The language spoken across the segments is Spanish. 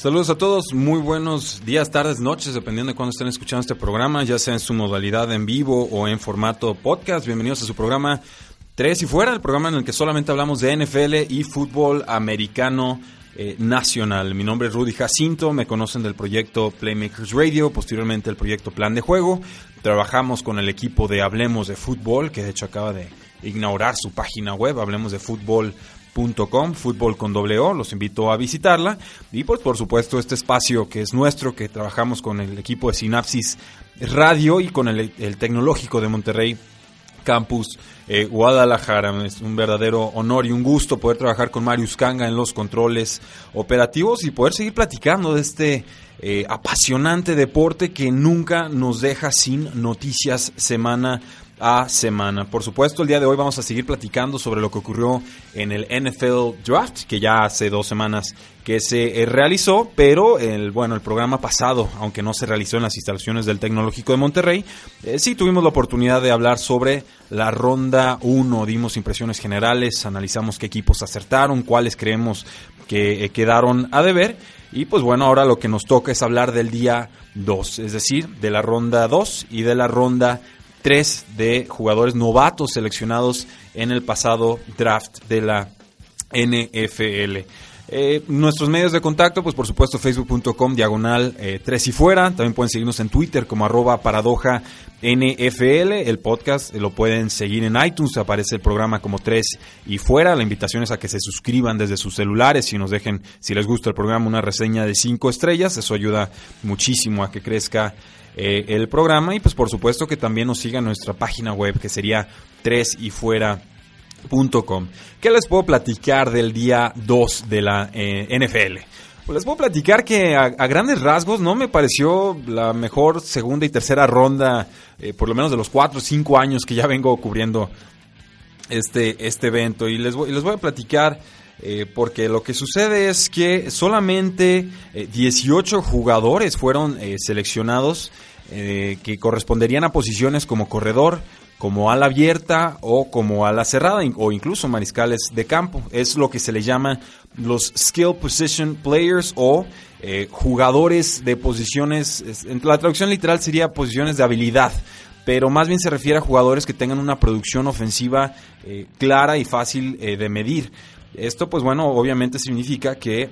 Saludos a todos, muy buenos días, tardes, noches, dependiendo de cuándo estén escuchando este programa, ya sea en su modalidad en vivo o en formato podcast. Bienvenidos a su programa Tres y Fuera, el programa en el que solamente hablamos de NFL y fútbol americano eh, nacional. Mi nombre es Rudy Jacinto, me conocen del proyecto Playmakers Radio, posteriormente el proyecto Plan de Juego. Trabajamos con el equipo de Hablemos de Fútbol, que de hecho acaba de inaugurar su página web, hablemos de fútbol Com, fútbol con doble O, los invito a visitarla. Y pues por supuesto este espacio que es nuestro, que trabajamos con el equipo de Sinapsis Radio y con el, Tecnológico de Monterrey Campus eh, Guadalajara. Es un verdadero honor y un gusto poder trabajar con Marius Kanga en los controles operativos y poder seguir platicando de este eh, apasionante deporte que nunca nos deja sin noticias semana semana. Por supuesto, el día de hoy vamos a seguir platicando sobre lo que ocurrió en el NFL Draft, que ya hace dos semanas que se eh, realizó, pero el, bueno, el programa pasado, aunque no se realizó en las instalaciones del Tecnológico de Monterrey, eh, sí tuvimos la oportunidad de hablar sobre la ronda 1, dimos impresiones generales, analizamos qué equipos acertaron, cuáles creemos que eh, quedaron a deber. Y pues bueno, ahora lo que nos toca es hablar del día 2, es decir, de la ronda 2 y de la ronda tres de jugadores novatos seleccionados en el pasado draft de la NFL. Eh, nuestros medios de contacto, pues por supuesto facebook.com diagonal 3 eh, y fuera. También pueden seguirnos en Twitter como arroba paradoja NFL. El podcast lo pueden seguir en iTunes, aparece el programa como 3 y fuera. La invitación es a que se suscriban desde sus celulares y nos dejen, si les gusta el programa, una reseña de 5 estrellas. Eso ayuda muchísimo a que crezca eh, el programa y pues por supuesto que también nos siga nuestra página web que sería 3 y fuera ¿Qué les puedo platicar del día 2 de la eh, NFL? Pues les puedo platicar que a, grandes rasgos no me pareció la mejor segunda y tercera ronda, eh, por lo menos de los 4 o 5 años que ya vengo cubriendo este, este evento. Y les les voy a platicar porque lo que sucede es que solamente 18 jugadores fueron seleccionados eh, que corresponderían a posiciones como corredor, como ala abierta o como ala cerrada o incluso mariscales de campo. Es lo que se le llama los skill position players o eh, jugadores de posiciones, la traducción literal sería posiciones de habilidad, pero más bien se refiere a jugadores que tengan una producción ofensiva eh, clara y fácil de medir. Esto pues bueno, obviamente significa que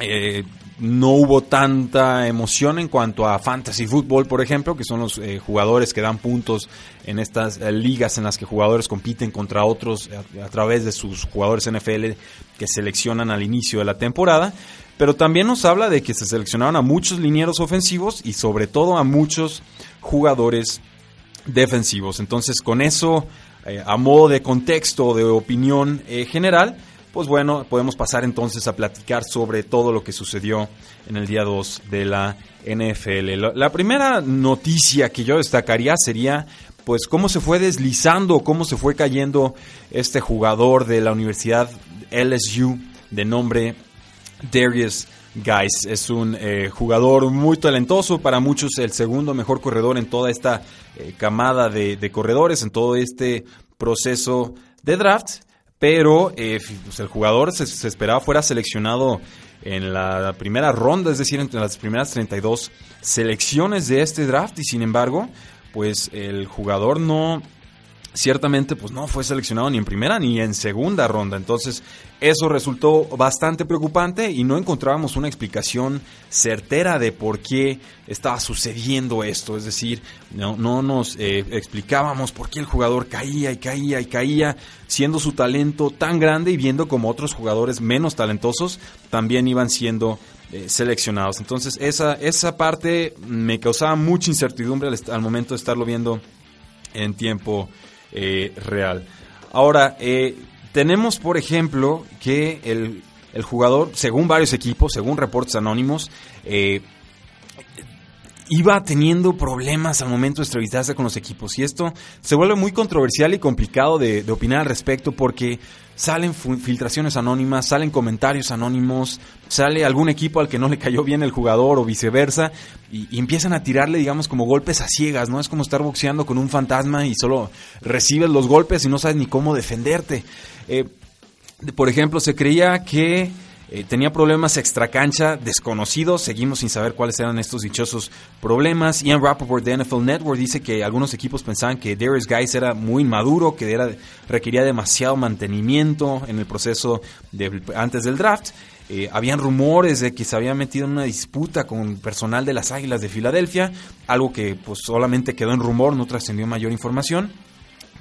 eh, no hubo tanta emoción en cuanto a fantasy fútbol, por ejemplo, que son los eh, jugadores que dan puntos en estas eh, ligas en las que jugadores compiten contra otros a, través de sus jugadores NFL que seleccionan al inicio de la temporada. Pero también nos habla de que se seleccionaron a muchos linieros ofensivos y sobre todo a muchos jugadores defensivos. Entonces, con eso, a modo de contexto, de opinión general, pues bueno, podemos pasar entonces a platicar sobre todo lo que sucedió en el día 2 de la NFL. La primera noticia que yo destacaría sería pues cómo se fue deslizando, cómo se fue cayendo este jugador de la Universidad LSU de nombre Darius Guys. Es un eh, jugador muy talentoso, para muchos el segundo mejor corredor en toda esta eh, camada de, de corredores, en todo este proceso de draft pero eh, pues, el jugador se, esperaba fuera seleccionado en la primera ronda, es decir, entre las primeras 32 selecciones de este draft y sin embargo, pues el jugador no, ciertamente pues no fue seleccionado ni en primera ni en segunda ronda. Entonces eso resultó bastante preocupante y no encontrábamos una explicación certera de por qué estaba sucediendo esto. Es decir, no, no nos eh, explicábamos por qué el jugador caía y caía y caía, siendo su talento tan grande y viendo como otros jugadores menos talentosos también iban siendo eh, seleccionados. Entonces esa, esa parte me causaba mucha incertidumbre al, al momento de estarlo viendo en tiempo real. Ahora, tenemos, por ejemplo, que el, el, jugador, según varios equipos, según reportes anónimos, iba teniendo problemas al momento de estabilizarse con los equipos. Y esto se vuelve muy controversial y complicado de, opinar al respecto porque salen filtraciones anónimas, salen comentarios anónimos, sale algún equipo al que no le cayó bien el jugador o viceversa y, empiezan a tirarle, digamos, como golpes a ciegas, ¿no? Es como estar boxeando con un fantasma y solo recibes los golpes y no sabes ni cómo defenderte. Eh, por ejemplo, se creía que eh, tenía problemas extracancha desconocidos, seguimos sin saber cuáles eran estos dichosos problemas. Ian Rappaport de NFL Network dice que algunos equipos pensaban que Darius Guys era muy inmaduro, que era, requería demasiado mantenimiento en el proceso antes del draft. Eh, habían rumores de que se había metido en una disputa con personal de las Águilas de Filadelfia, algo que pues solamente quedó en rumor, no trascendió mayor información.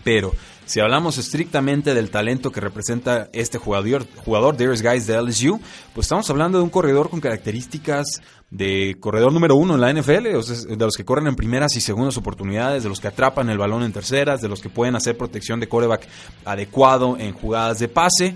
Pero si hablamos estrictamente del talento que representa este jugador, jugador Darius Guys de LSU, pues estamos hablando de un corredor con características de corredor número uno en la NFL, de los que corren en primeras y segundas oportunidades, de los que atrapan el balón en terceras, de los que pueden hacer protección de coreback adecuado en jugadas de pase.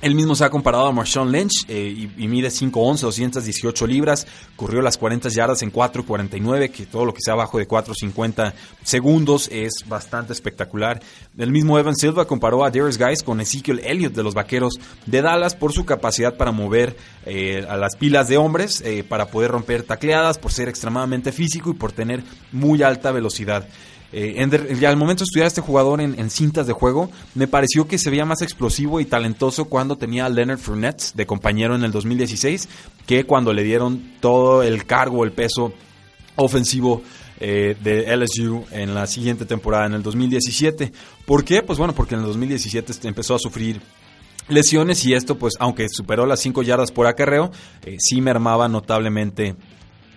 Él mismo se ha comparado a Marshawn Lynch eh, y, mide 5'11, 218 libras, corrió las 40 yardas en 4'49, que todo lo que sea abajo de 4'50 segundos es bastante espectacular. El mismo Evan Silva comparó a Darius Guys con Ezekiel Elliott de los Vaqueros de Dallas por su capacidad para mover eh, a las pilas de hombres, eh, para poder romper tacleadas, por ser extremadamente físico y por tener muy alta velocidad. Eh, al momento de estudiar a este jugador en, cintas de juego, me pareció que se veía más explosivo y talentoso cuando tenía a Leonard Fournette de compañero en el 2016 que cuando le dieron todo el cargo, el peso ofensivo eh, de LSU en la siguiente temporada, en el 2017. ¿Por qué? Pues bueno, porque en el 2017 empezó a sufrir lesiones y esto, pues aunque superó las 5 yardas por acarreo, eh, sí mermaba notablemente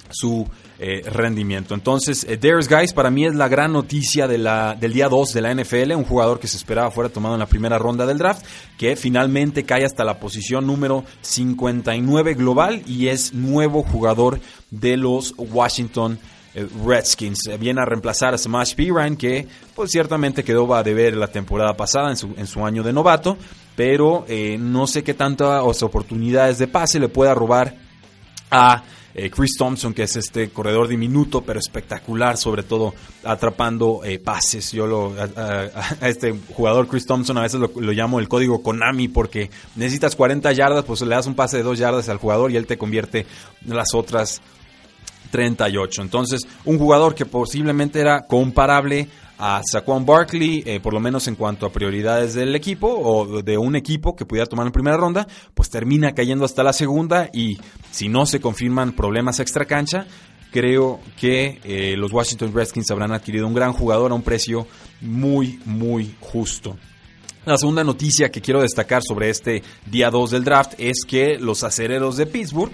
su eh, rendimiento. Entonces, eh, Guys para mí es la gran noticia del día 2 de la NFL, un jugador que se esperaba fuera tomado en la primera ronda del draft, que finalmente cae hasta la posición número 59 global y es nuevo jugador de los Washington eh, Redskins. Viene a reemplazar a Smash Piran, que pues ciertamente quedó a deber la temporada pasada en su, en su año de novato, pero no sé qué tantas oportunidades de pase le pueda robar a eh, Chris Thompson, que es este corredor diminuto pero espectacular, sobre todo atrapando eh, pases. Yo lo, a, este jugador Chris Thompson a veces lo, llamo el código Konami porque necesitas 40 yardas, pues le das un pase de 2 yardas al jugador y él te convierte las otras 38. Entonces, un jugador que posiblemente era comparable a Saquon Barkley, eh, por lo menos en cuanto a prioridades del equipo o de un equipo que pudiera tomar en primera ronda, pues termina cayendo hasta la segunda y si no se confirman problemas extra cancha, creo que eh, los Washington Redskins habrán adquirido un gran jugador a un precio muy, muy justo. La segunda noticia que quiero destacar sobre este día 2 del draft es que los acereros de Pittsburgh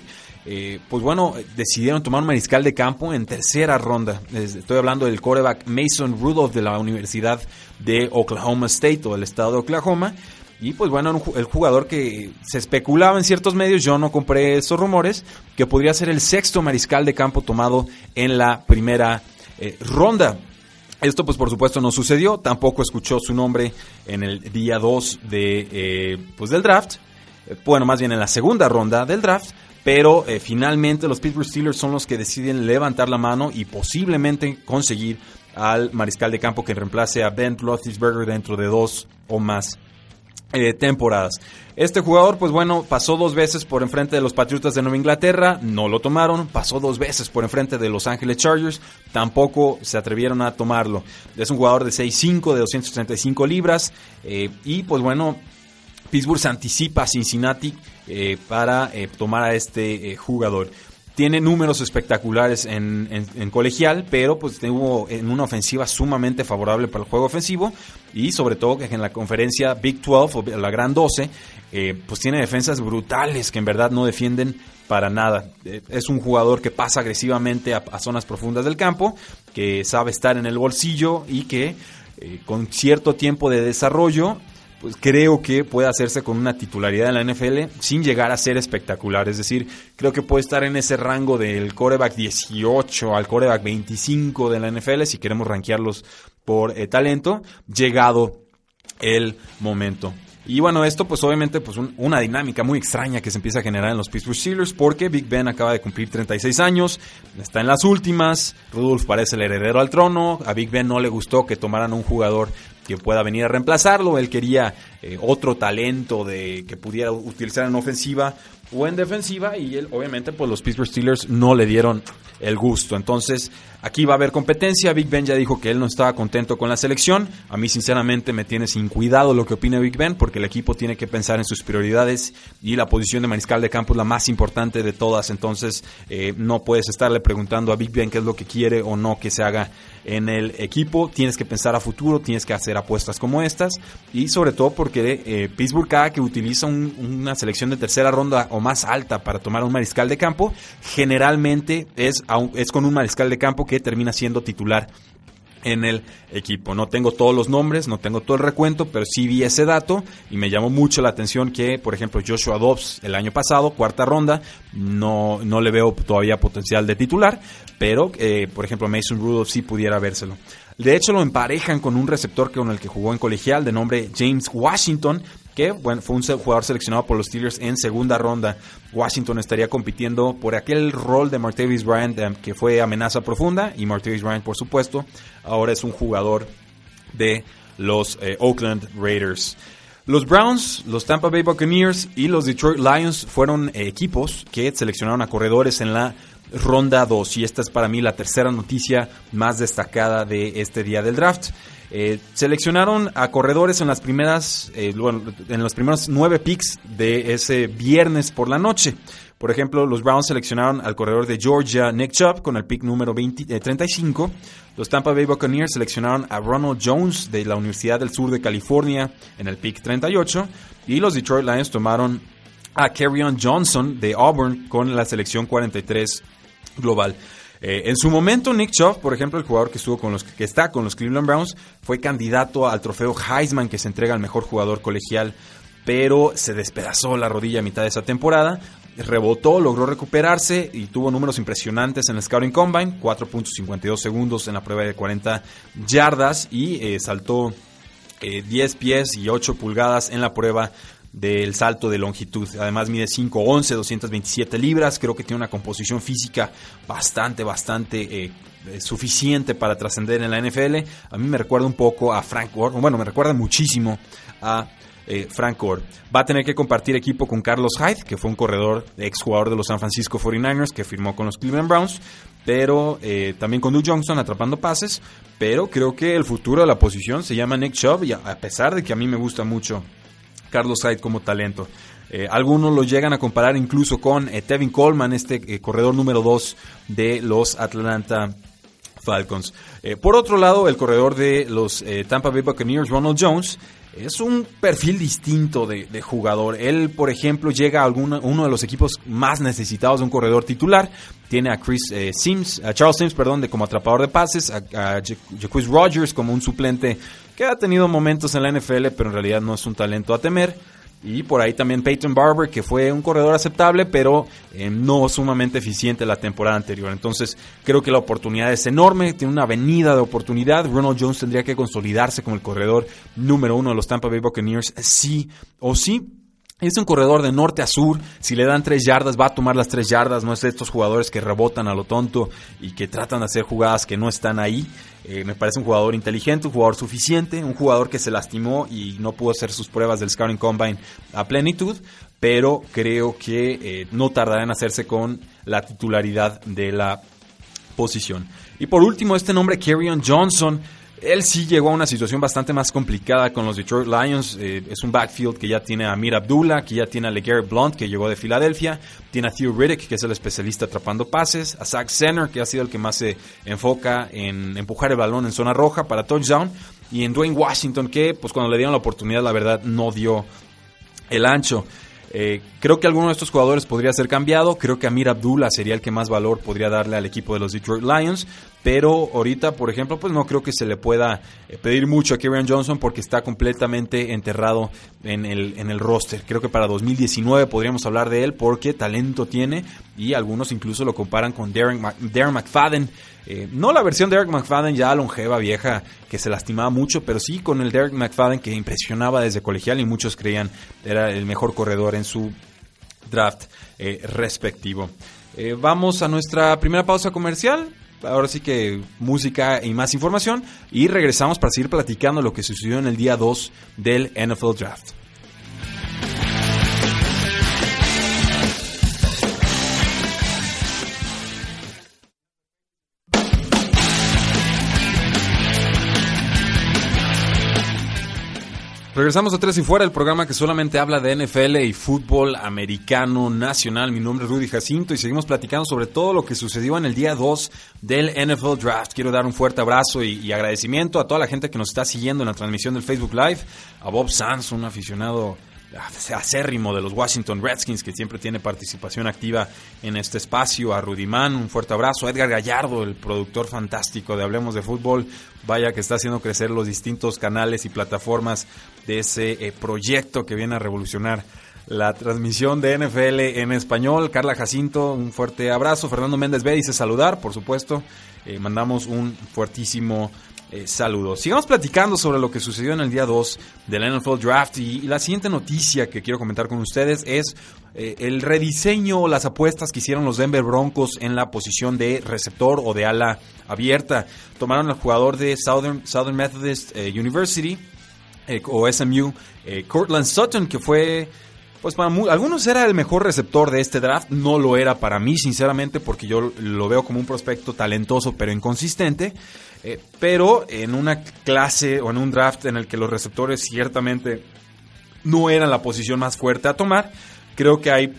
eh, pues bueno, decidieron tomar un mariscal de campo en tercera ronda. Estoy hablando del quarterback Mason Rudolph de la Universidad de Oklahoma State o del estado de Oklahoma. Y pues bueno, el jugador que se especulaba en ciertos medios, yo no compré esos rumores, que podría ser el sexto mariscal de campo tomado en la primera eh, ronda. Esto pues por supuesto no sucedió, tampoco escuchó su nombre en el día 2 de, eh, pues, del draft, bueno, más bien en la segunda ronda del draft, pero eh, finalmente los Pittsburgh Steelers son los que deciden levantar la mano y posiblemente conseguir al mariscal de campo que reemplace a Ben Roethlisberger dentro de dos o más eh, temporadas. Este jugador, pues bueno, pasó dos veces por enfrente de los Patriotas de Nueva Inglaterra, no lo tomaron, pasó dos veces por enfrente de Los Ángeles Chargers, tampoco se atrevieron a tomarlo. Es un jugador de 6'5, de 235 libras, eh, y pues bueno, Pittsburgh se anticipa a Cincinnati eh, para eh, tomar a este eh, jugador. Tiene números espectaculares en, colegial, pero pues tuvo en una ofensiva sumamente favorable para el juego ofensivo y sobre todo que en la conferencia Big 12 o la Gran 12 pues tiene defensas brutales que en verdad no defienden para nada. es un jugador que pasa agresivamente a, a, zonas profundas del campo, que sabe estar en el bolsillo y que con cierto tiempo de desarrollo pues creo que puede hacerse con una titularidad en la NFL sin llegar a ser espectacular. Es decir, creo que puede estar en ese rango del coreback 18 al coreback 25 de la NFL si queremos rankearlos por eh, talento, llegado el momento. Y bueno, esto pues obviamente pues una dinámica muy extraña que se empieza a generar en los Pittsburgh Steelers porque Big Ben acaba de cumplir 36 años, está en las últimas, Rudolph parece el heredero al trono, a Big Ben no le gustó que tomaran un jugador que pueda venir a reemplazarlo, él quería eh, otro talento de que pudiera utilizar en ofensiva o en defensiva y él obviamente pues los Pittsburgh Steelers no le dieron el gusto. Entonces, aquí va a haber competencia. Big Ben ya dijo que él no estaba contento con la selección. A mí, sinceramente, me tiene sin cuidado lo que opina Big Ben, porque el equipo tiene que pensar en sus prioridades y la posición de mariscal de campo es la más importante de todas. Entonces, eh, no puedes estarle preguntando a Big Ben qué es lo que quiere o no que se haga en el equipo. Tienes que pensar a futuro, tienes que hacer apuestas como estas. Y sobre todo porque eh, Pittsburgh, cada que utiliza una selección de tercera ronda o más alta para tomar un mariscal de campo, generalmente es es con un mariscal de campo que termina siendo titular en el equipo. No tengo todos los nombres, no tengo todo el recuento, pero sí vi ese dato y me llamó mucho la atención que, por ejemplo, Joshua Dobbs el año pasado, cuarta ronda, no, no le veo todavía potencial de titular, pero, eh, por ejemplo, Mason Rudolph sí pudiera vérselo. De hecho, lo emparejan con un receptor con el que jugó en colegial de nombre James Washington, que bueno, fue un jugador seleccionado por los Steelers en segunda ronda. Washington estaría compitiendo por aquel rol de Martavis Bryant eh, que fue amenaza profunda y Martavis Bryant, por supuesto, ahora es un jugador de los eh, Oakland Raiders. Los Browns, los Tampa Bay Buccaneers y los Detroit Lions fueron eh, equipos que seleccionaron a corredores en la ronda 2 y esta es para mí la tercera noticia más destacada de este día del draft. Eh, seleccionaron a corredores en las primeras, eh, en los primeros nueve picks de ese viernes por la noche. Por ejemplo, los Browns seleccionaron al corredor de Georgia, Nick Chubb, con el pick número 35. Eh, los Tampa Bay Buccaneers seleccionaron a Ronald Jones de la Universidad del Sur de California en el pick 38. Y los Detroit Lions tomaron a Kerryon Johnson de Auburn con la selección 43 global. Eh, en su momento, Nick Chubb, por ejemplo, el jugador que estuvo con los que está con los Cleveland Browns, fue candidato al trofeo Heisman que se entrega al mejor jugador colegial, pero se despedazó la rodilla a mitad de esa temporada. Rebotó, logró recuperarse y tuvo números impresionantes en el Scouting Combine, 4.52 segundos en la prueba de 40 yardas y eh, saltó 10 eh, pies y 8 pulgadas en la prueba del salto de longitud. Además mide 5'11, 227 libras. Creo que tiene una composición física bastante, bastante eh, eh, suficiente para trascender en la NFL. A mí me recuerda un poco a Frank Gore. Bueno, me recuerda muchísimo a eh, Frank Gore. Va a tener que compartir equipo con Carlos Hyde, que fue un corredor, ex jugador de los San Francisco 49ers, que firmó con los Cleveland Browns. Pero también con Duke Johnson atrapando pases. Pero creo que el futuro de la posición se llama Nick Chubb. Y a pesar de que a mí me gusta mucho Carlos Hyde como talento. Eh, algunos lo llegan a comparar incluso con eh, Tevin Coleman, este eh, corredor número 2 de los Atlanta Falcons. por otro lado, el corredor de los Tampa Bay Buccaneers, Ronald Jones, es un perfil distinto de, jugador. Él, por ejemplo, llega a uno de los equipos más necesitados de un corredor titular. Tiene a Chris Sims, a Charles Sims, perdón, de como atrapador de pases, a, a Rogers como un suplente que ha tenido momentos en la NFL, pero en realidad no es un talento a temer. Y por ahí también Peyton Barber, que fue un corredor aceptable, pero eh, no sumamente eficiente la temporada anterior. Entonces, creo que la oportunidad es enorme, tiene una avenida de oportunidad. Ronald Jones tendría que consolidarse como el corredor número uno de los Tampa Bay Buccaneers, sí o sí. Es un corredor de norte a sur. Si le dan tres yardas, va a tomar las tres yardas. No es de estos jugadores que rebotan a lo tonto y que tratan de hacer jugadas que no están ahí. Eh, me parece un jugador inteligente, un jugador suficiente, un jugador que se lastimó y no pudo hacer sus pruebas del Scouting Combine a plenitud. Pero creo que eh, no tardará en hacerse con la titularidad de la posición. Y por último, este nombre, Kerryon Johnson él sí llegó a una situación bastante más complicada con los Detroit Lions. Eh, es un backfield que ya tiene a Mir Abdullah, que ya tiene a LeGarrette Blunt, que llegó de Filadelfia. Tiene a Theo Riddick, que es el especialista atrapando pases. A Zach Center, que ha sido el que más se enfoca en empujar el balón en zona roja para touchdown. Y en Dwayne Washington, que pues cuando le dieron la oportunidad, la verdad, no dio el ancho. Eh, creo que alguno de estos jugadores podría ser cambiado. Creo que Amir Abdullah sería el que más valor podría darle al equipo de los Detroit Lions. pero ahorita, por ejemplo, pues no creo que se le pueda eh, pedir mucho a Kieran Johnson porque está completamente enterrado en el, en el roster. Creo que para 2019 podríamos hablar de él porque talento tiene y algunos incluso lo comparan con Darren, McFadden. Eh, no la versión de Derek McFadden ya longeva, vieja, que se lastimaba mucho, pero sí con el Derek McFadden que impresionaba desde colegial y muchos creían era el mejor corredor en su draft eh, respectivo. vamos a nuestra primera pausa comercial ahora sí que música y más información. Y regresamos para seguir platicando lo que sucedió en el día 2 del NFL Draft. Regresamos a Tres y Fuera, el programa que solamente habla de NFL y fútbol americano nacional. Mi nombre es Rudy Jacinto y seguimos platicando sobre todo lo que sucedió en el día 2 del NFL Draft. Quiero dar un fuerte abrazo y, agradecimiento a toda la gente que nos está siguiendo en la transmisión del Facebook Live. A Bob Sanz, un aficionado acérrimo de los Washington Redskins, que siempre tiene participación activa en este espacio. A Rudy Mann, un fuerte abrazo. A Edgar Gallardo, el productor fantástico de Hablemos de Fútbol. Vaya que está haciendo crecer los distintos canales y plataformas de ese eh, proyecto que viene a revolucionar la transmisión de NFL en español. Carla Jacinto, un fuerte abrazo. Fernando Méndez B dice saludar, por supuesto. Eh, mandamos un fuertísimo eh, saludos. Sigamos platicando sobre lo que sucedió en el día 2 del NFL Draft y, la siguiente noticia que quiero comentar con ustedes es el rediseño las apuestas que hicieron los Denver Broncos en la posición de receptor o de ala abierta. Tomaron al jugador de Southern, Southern Methodist eh, o SMU, Cortland Sutton, que fue pues para algunos era el mejor receptor de este draft, no lo era para mí, sinceramente, porque yo lo veo como un prospecto talentoso pero inconsistente. Eh, pero en una clase o en un draft en el que los receptores ciertamente no eran la posición más fuerte a tomar, creo que hay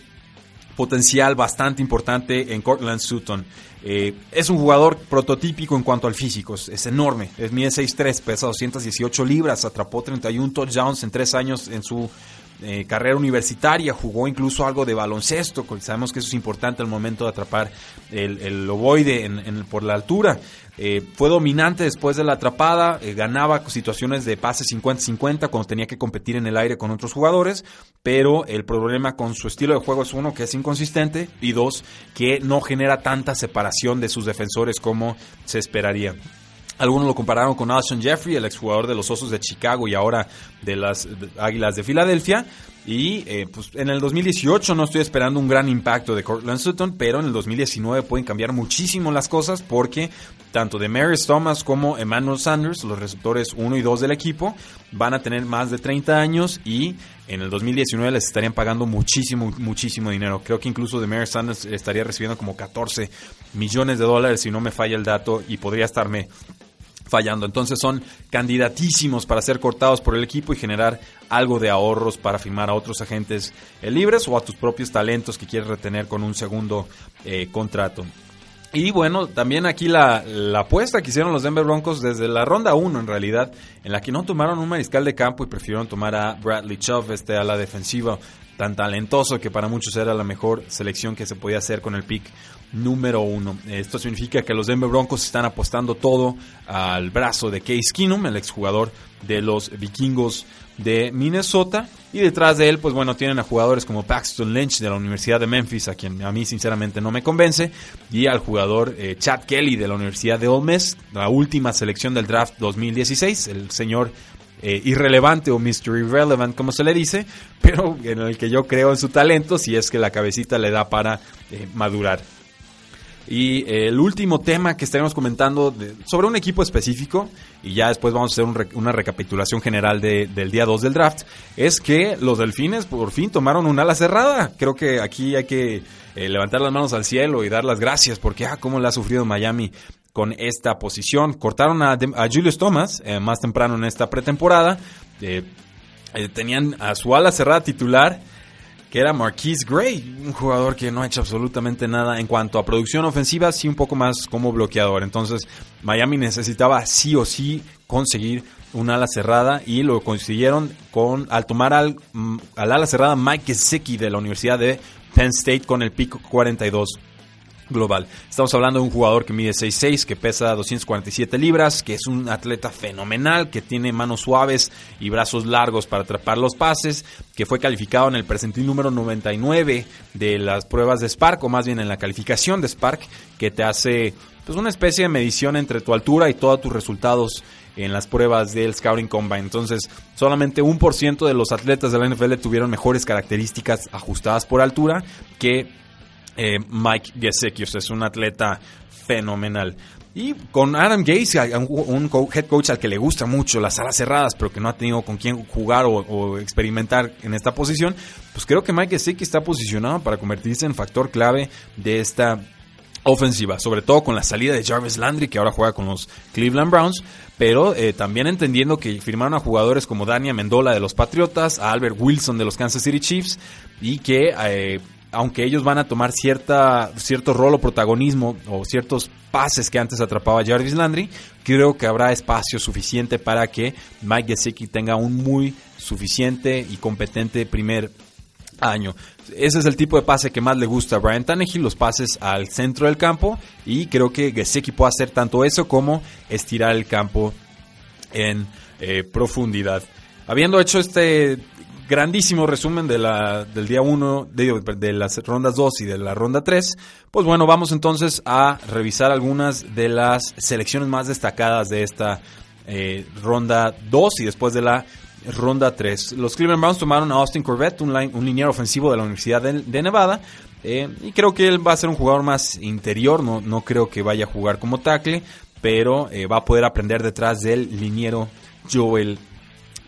potencial bastante importante en Cortland Sutton. Eh, es un jugador prototípico en cuanto al físico, es, enorme, es mide 6'3, pesa 218 libras, atrapó 31 touchdowns en 3 años en su eh, carrera universitaria, jugó incluso algo de baloncesto, sabemos que eso es importante al momento de atrapar el, el ovoide por la altura. Eh, fue dominante después de la atrapada, eh, ganaba situaciones de pase 50-50 cuando tenía que competir en el aire con otros jugadores, pero el problema con su estilo de juego es uno, que es inconsistente, y dos, que no genera tanta separación de sus defensores como se esperaría. Algunos lo compararon con Alshon Jeffrey, el exjugador de los Osos de Chicago y ahora de las Águilas de Filadelfia. Y eh, pues en el 2018 no estoy esperando un gran impacto de Cortland Sutton, pero en el 2019 pueden cambiar muchísimo las cosas porque tanto de Maris Thomas como Emmanuel Sanders, los receptores 1 y 2 del equipo, van a tener más de 30 años y en el 2019 les estarían pagando muchísimo, muchísimo dinero. Creo que incluso de Maris Sanders estaría recibiendo como 14 millones de dólares si no me falla el dato y podría estarme fallando. Entonces son candidatísimos para ser cortados por el equipo y generar algo de ahorros para firmar a otros agentes eh, libres o a tus propios talentos que quieres retener con un segundo eh, contrato. Y bueno, también aquí la, apuesta que hicieron los Denver Broncos desde la ronda 1 en realidad, en la que no tomaron un mariscal de campo y prefirieron tomar a Bradley Chubb, este a la defensiva tan talentoso que para muchos era la mejor selección que se podía hacer con el pick número uno. Esto significa que los Denver Broncos están apostando todo al brazo de Case Keenum, el exjugador de los vikingos de Minnesota. Y detrás de él, pues bueno, tienen a jugadores como Paxton Lynch de la Universidad de Memphis, a quien a mí sinceramente no me convence, y al jugador eh, Chad Kelly de la Universidad de Ole Miss, la última selección del draft 2016, el señor eh, irrelevante o Mr. Irrelevant, como se le dice, pero en el que yo creo en su talento si es que la cabecita le da para eh, madurar. Y eh, el último tema que estaremos comentando sobre un equipo específico, y ya después vamos a hacer una recapitulación general del día 2 del draft, es que los delfines por fin tomaron un ala cerrada. Creo que aquí hay que levantar las manos al cielo y dar las gracias, porque, ah, cómo le ha sufrido Miami con esta posición. Cortaron a, Julius Thomas eh, más temprano en esta pretemporada. Eh, eh, tenían a su ala cerrada titular, que era Marquise Gray, un jugador que no ha hecho absolutamente nada en cuanto a producción ofensiva, sí un poco más como bloqueador. Entonces, Miami necesitaba sí o sí conseguir un ala cerrada y lo consiguieron con al tomar al, mm, al ala cerrada Mike Gesicki de la Universidad de Penn State con el pico 42 global. Estamos hablando de un jugador que mide 6'6, que pesa 247 libras, que es un atleta fenomenal, que tiene manos suaves y brazos largos para atrapar los pases, que fue calificado en el presentil número 99 de las pruebas de Spark, o más bien en la calificación de Spark, que te hace pues una especie de medición entre tu altura y todos tus resultados en las pruebas del Scouting Combine. Entonces, solamente un por ciento de los atletas de la NFL tuvieron mejores características ajustadas por altura que eh, Mike Gesicki. es un atleta fenomenal. Y con Adam Gaze, un, head coach al que le gusta mucho las alas cerradas, pero que no ha tenido con quién jugar o, experimentar en esta posición, pues creo que Mike Gesicki está posicionado para convertirse en factor clave de esta ofensiva, sobre todo con la salida de Jarvis Landry, que ahora juega con los Cleveland Browns, pero eh, también entendiendo que firmaron a jugadores como Dania Mendola de los Patriotas, a Albert Wilson de los Kansas City Chiefs, y que eh, aunque ellos van a tomar cierta, cierto rol o protagonismo o ciertos pases que antes atrapaba Jarvis Landry, creo que habrá espacio suficiente para que Mike Gesicki tenga un muy suficiente y competente primer año. Ese es el tipo de pase que más le gusta a Brian Tannehill, los pases al centro del campo y creo que Gesicki puede hacer tanto eso como estirar el campo en eh, profundidad. Habiendo hecho este grandísimo resumen de la, del día 1, de, las rondas 2 y de la ronda 3, pues bueno, vamos entonces a revisar algunas de las selecciones más destacadas de esta eh, ronda 2 y después de la ronda 3. Los Cleveland Browns tomaron a Austin Corbett, un, line, un liniero ofensivo de la Universidad de, Nevada. Eh, y creo que él va a ser un jugador más interior, no, no creo que vaya a jugar como tackle, pero eh, va a poder aprender detrás del liniero Joel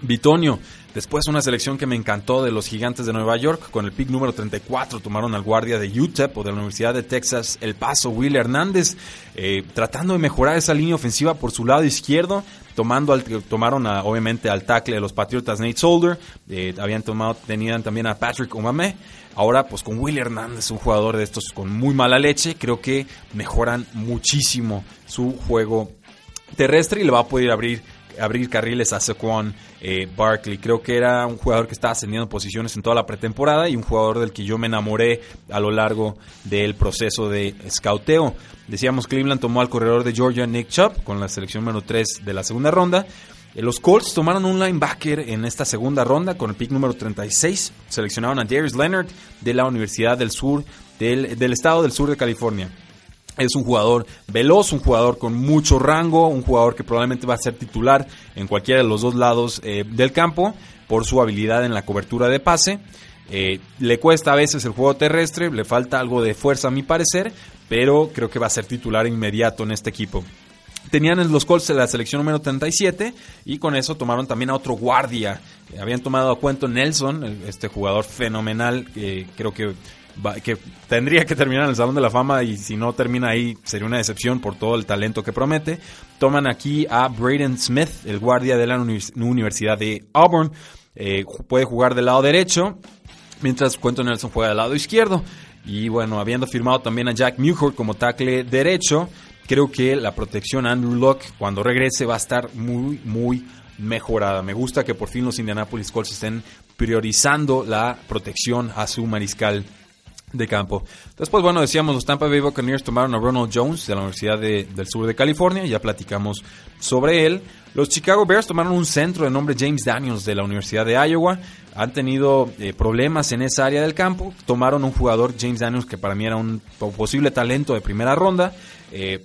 Bitonio. Después una selección que me encantó de los gigantes de Nueva York, con el pick número 34 tomaron al guardia de UTEP o de la Universidad de Texas El Paso, Will Hernández, eh, tratando de mejorar esa línea ofensiva por su lado izquierdo, tomando al, tomaron obviamente al tackle de los Patriotas Nate Solder, eh, habían tomado, tenían también a Patrick Omame, ahora pues con Will Hernández, un jugador de estos con muy mala leche, creo que mejoran muchísimo su juego terrestre y le va a poder abrir abrir carriles a Saquon eh, Barkley. Creo que era un jugador que estaba ascendiendo posiciones en toda la pretemporada y un jugador del que yo me enamoré a lo largo del proceso de scouteo. Decíamos, Cleveland tomó al corredor de Georgia Nick Chubb con la selección número 3 de la segunda ronda. Eh, los Colts tomaron un linebacker en esta segunda ronda con el pick número 36. Seleccionaron a Darius Leonard de la Universidad del Sur, del, del estado del sur de California. Es un jugador veloz, un jugador con mucho rango, un jugador que probablemente va a ser titular en cualquiera de los dos lados eh, del campo por su habilidad en la cobertura de pase. Eh, le cuesta a veces el juego terrestre, le falta algo de fuerza a mi parecer, pero creo que va a ser titular inmediato en este equipo. Tenían en los Colts la selección número 37 y con eso tomaron también a otro guardia. Habían tomado a cuento Nelson, este jugador fenomenal, que creo que que tendría que terminar en el Salón de la Fama y si no termina ahí sería una decepción por todo el talento que promete. Toman aquí a Braden Smith, el guardia de la Universidad de Auburn. Eh, puede jugar del lado derecho, mientras Quentin Nelson juega del lado izquierdo. Y bueno, habiendo firmado también a Jack Muhort como tackle derecho, creo que la protección a Andrew Locke cuando regrese va a estar muy, muy mejorada. Me gusta que por fin los Indianapolis Colts estén priorizando la protección a su mariscal de campo. Después, bueno, decíamos, los Tampa Bay Buccaneers tomaron a Ronald Jones de la Universidad del Sur de California, ya platicamos sobre él. Los Chicago Bears tomaron un centro de nombre James Daniels de la Universidad de Iowa. Han tenido eh, problemas en esa área del campo. Tomaron un jugador, James Daniels, que para mí era un posible talento de primera ronda. Eh,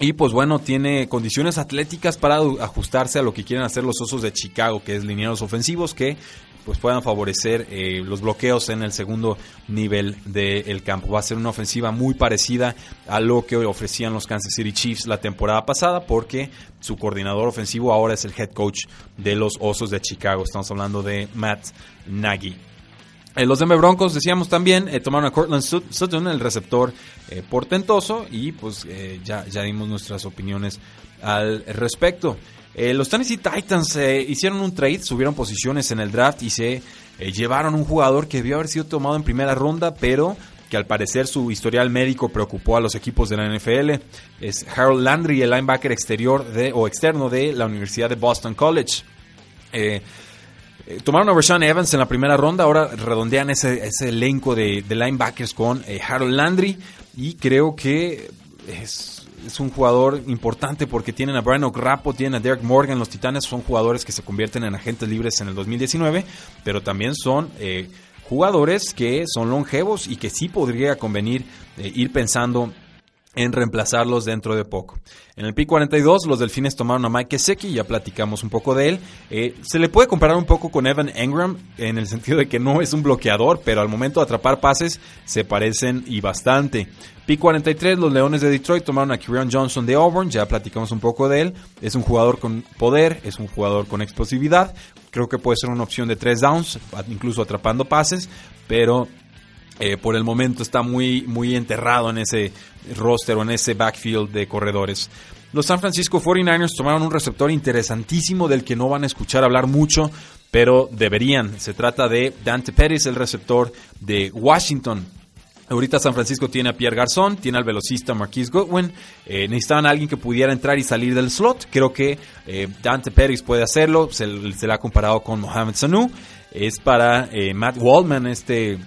y pues bueno, tiene condiciones atléticas para ajustarse a lo que quieren hacer los Osos de Chicago, que es lineados ofensivos, que pues puedan favorecer eh, los bloqueos en el segundo nivel del campo. Va a ser una ofensiva muy parecida a lo que ofrecían los Kansas City Chiefs la temporada pasada, porque su coordinador ofensivo ahora es el head coach de los Osos de Chicago. Estamos hablando de Matt Nagy. Eh, los Denver Broncos, decíamos también, eh, tomaron a Cortland Sutton, el receptor portentoso, y pues ya, ya dimos nuestras opiniones al respecto. Eh, los Tennessee Titans eh, hicieron un trade, subieron posiciones en el draft y se eh, llevaron un jugador que debió haber sido tomado en primera ronda, pero que al parecer su historial médico preocupó a los equipos de la NFL. Es Harold Landry, el linebacker exterior o externo de la Universidad de Boston College. tomaron a Rashawn Evans en la primera ronda, ahora redondean ese, ese elenco de, de linebackers con Harold Landry. y creo que es, es un jugador importante porque tienen a Brian O'Grapo, tienen a Derek Morgan, los Titanes son jugadores que se convierten en agentes libres en el 2019, pero también son eh, jugadores que son longevos y que sí podría convenir eh, ir pensando en reemplazarlos dentro de poco. En el pick 42 los Delfines tomaron a Mike Gesicki, ya platicamos un poco de él. Eh, se le puede comparar un poco con Evan Engram en el sentido de que no es un bloqueador, pero al momento de atrapar pases se parecen y bastante. Pick 43 los Leones de Detroit tomaron a Kirion Johnson de Auburn, ya platicamos un poco de él. Es un jugador con poder, es un jugador con explosividad. Creo que puede ser una opción de tres downs, incluso atrapando pases, pero eh, por el momento está muy, muy enterrado en ese roster o en ese backfield de corredores. Los San Francisco 49ers tomaron un receptor interesantísimo del que no van a escuchar hablar mucho, pero deberían. Se trata de Dante Pérez, el receptor de Washington. Ahorita San Francisco tiene a Pierre Garzón, tiene al velocista Marquise Goodwin. Eh, necesitaban a alguien que pudiera entrar y salir del slot. Creo que eh, Dante Pérez puede hacerlo. Se, le ha comparado con Mohamed Sanu. Es para eh, Matt Waldman, este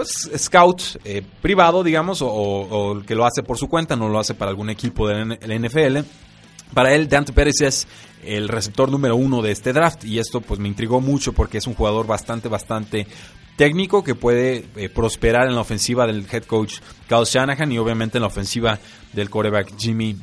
pues scout eh, privado, digamos, o, el que lo hace por su cuenta, no lo hace para algún equipo de la NFL. Para él, Dante Pérez es el receptor número uno de este draft y esto pues me intrigó mucho porque es un jugador bastante, bastante técnico que puede eh, prosperar en la ofensiva del head coach Kyle Shanahan y obviamente en la ofensiva del quarterback Jimmy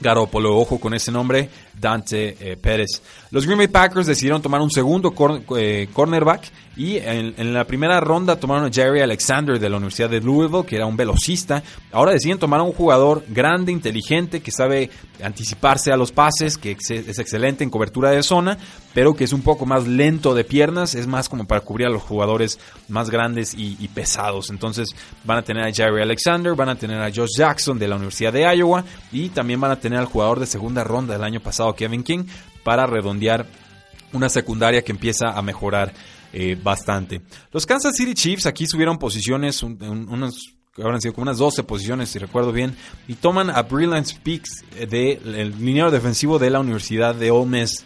Garoppolo. Ojo con ese nombre, Dante eh, Pérez. Los Green Bay Packers decidieron tomar un segundo cornerback y en, la primera ronda tomaron a Jerry Alexander de la Universidad de Louisville, que era un velocista. Ahora deciden tomar a un jugador grande, inteligente, que sabe anticiparse a los pases, que es excelente en cobertura de zona, pero que es un poco más lento de piernas, es más como para cubrir a los jugadores más grandes y pesados. Entonces van a tener a Jerry Alexander, van a tener a Josh Jackson de la Universidad de Iowa y también van a tener al jugador de segunda ronda del año pasado, Kevin King, para redondear una secundaria que empieza a mejorar eh, bastante. Los Kansas City Chiefs aquí subieron posiciones, han sido como unas 12 posiciones, si recuerdo bien, y toman a Brilliant Speaks del liniero defensivo de la Universidad de Ole Miss.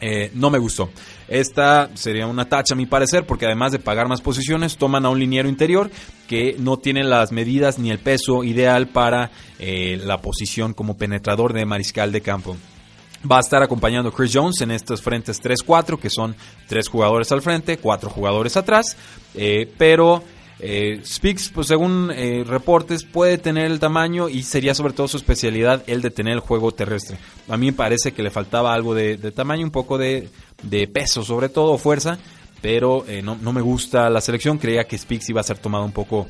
Eh, no me gustó. Esta sería una tacha a mi parecer, porque además de pagar más posiciones, toman a un liniero interior que no tiene las medidas ni el peso ideal para eh, la posición como penetrador de mariscal de campo. Va a estar acompañando Chris Jones en estos frentes 3-4, que son tres jugadores al frente, cuatro jugadores atrás. Eh, pero eh, Speaks, pues según eh, reportes, puede tener el tamaño y sería sobre todo su especialidad el de tener el juego terrestre. A mí me parece que le faltaba algo de, tamaño, un poco de, de, peso, sobre todo fuerza, pero no, no, me gusta la selección. Creía que Speaks iba a ser tomado un poco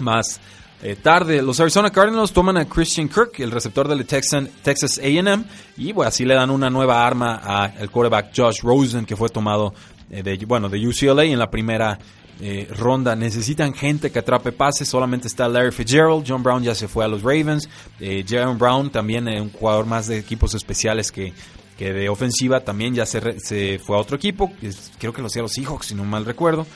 más eh, tarde, los Arizona Cardinals toman a Christian Kirk, el receptor del Texas AM, y bueno, así le dan una nueva arma al quarterback Josh Rosen, que fue tomado eh, de, bueno, de UCLA en la primera eh, ronda. Necesitan gente que atrape pases, solamente está Larry Fitzgerald, John Brown ya se fue a los Ravens, Jaron Brown también un jugador más de equipos especiales que, que de ofensiva, también ya se, se fue a otro equipo, creo que los Seahawks, si no mal recuerdo.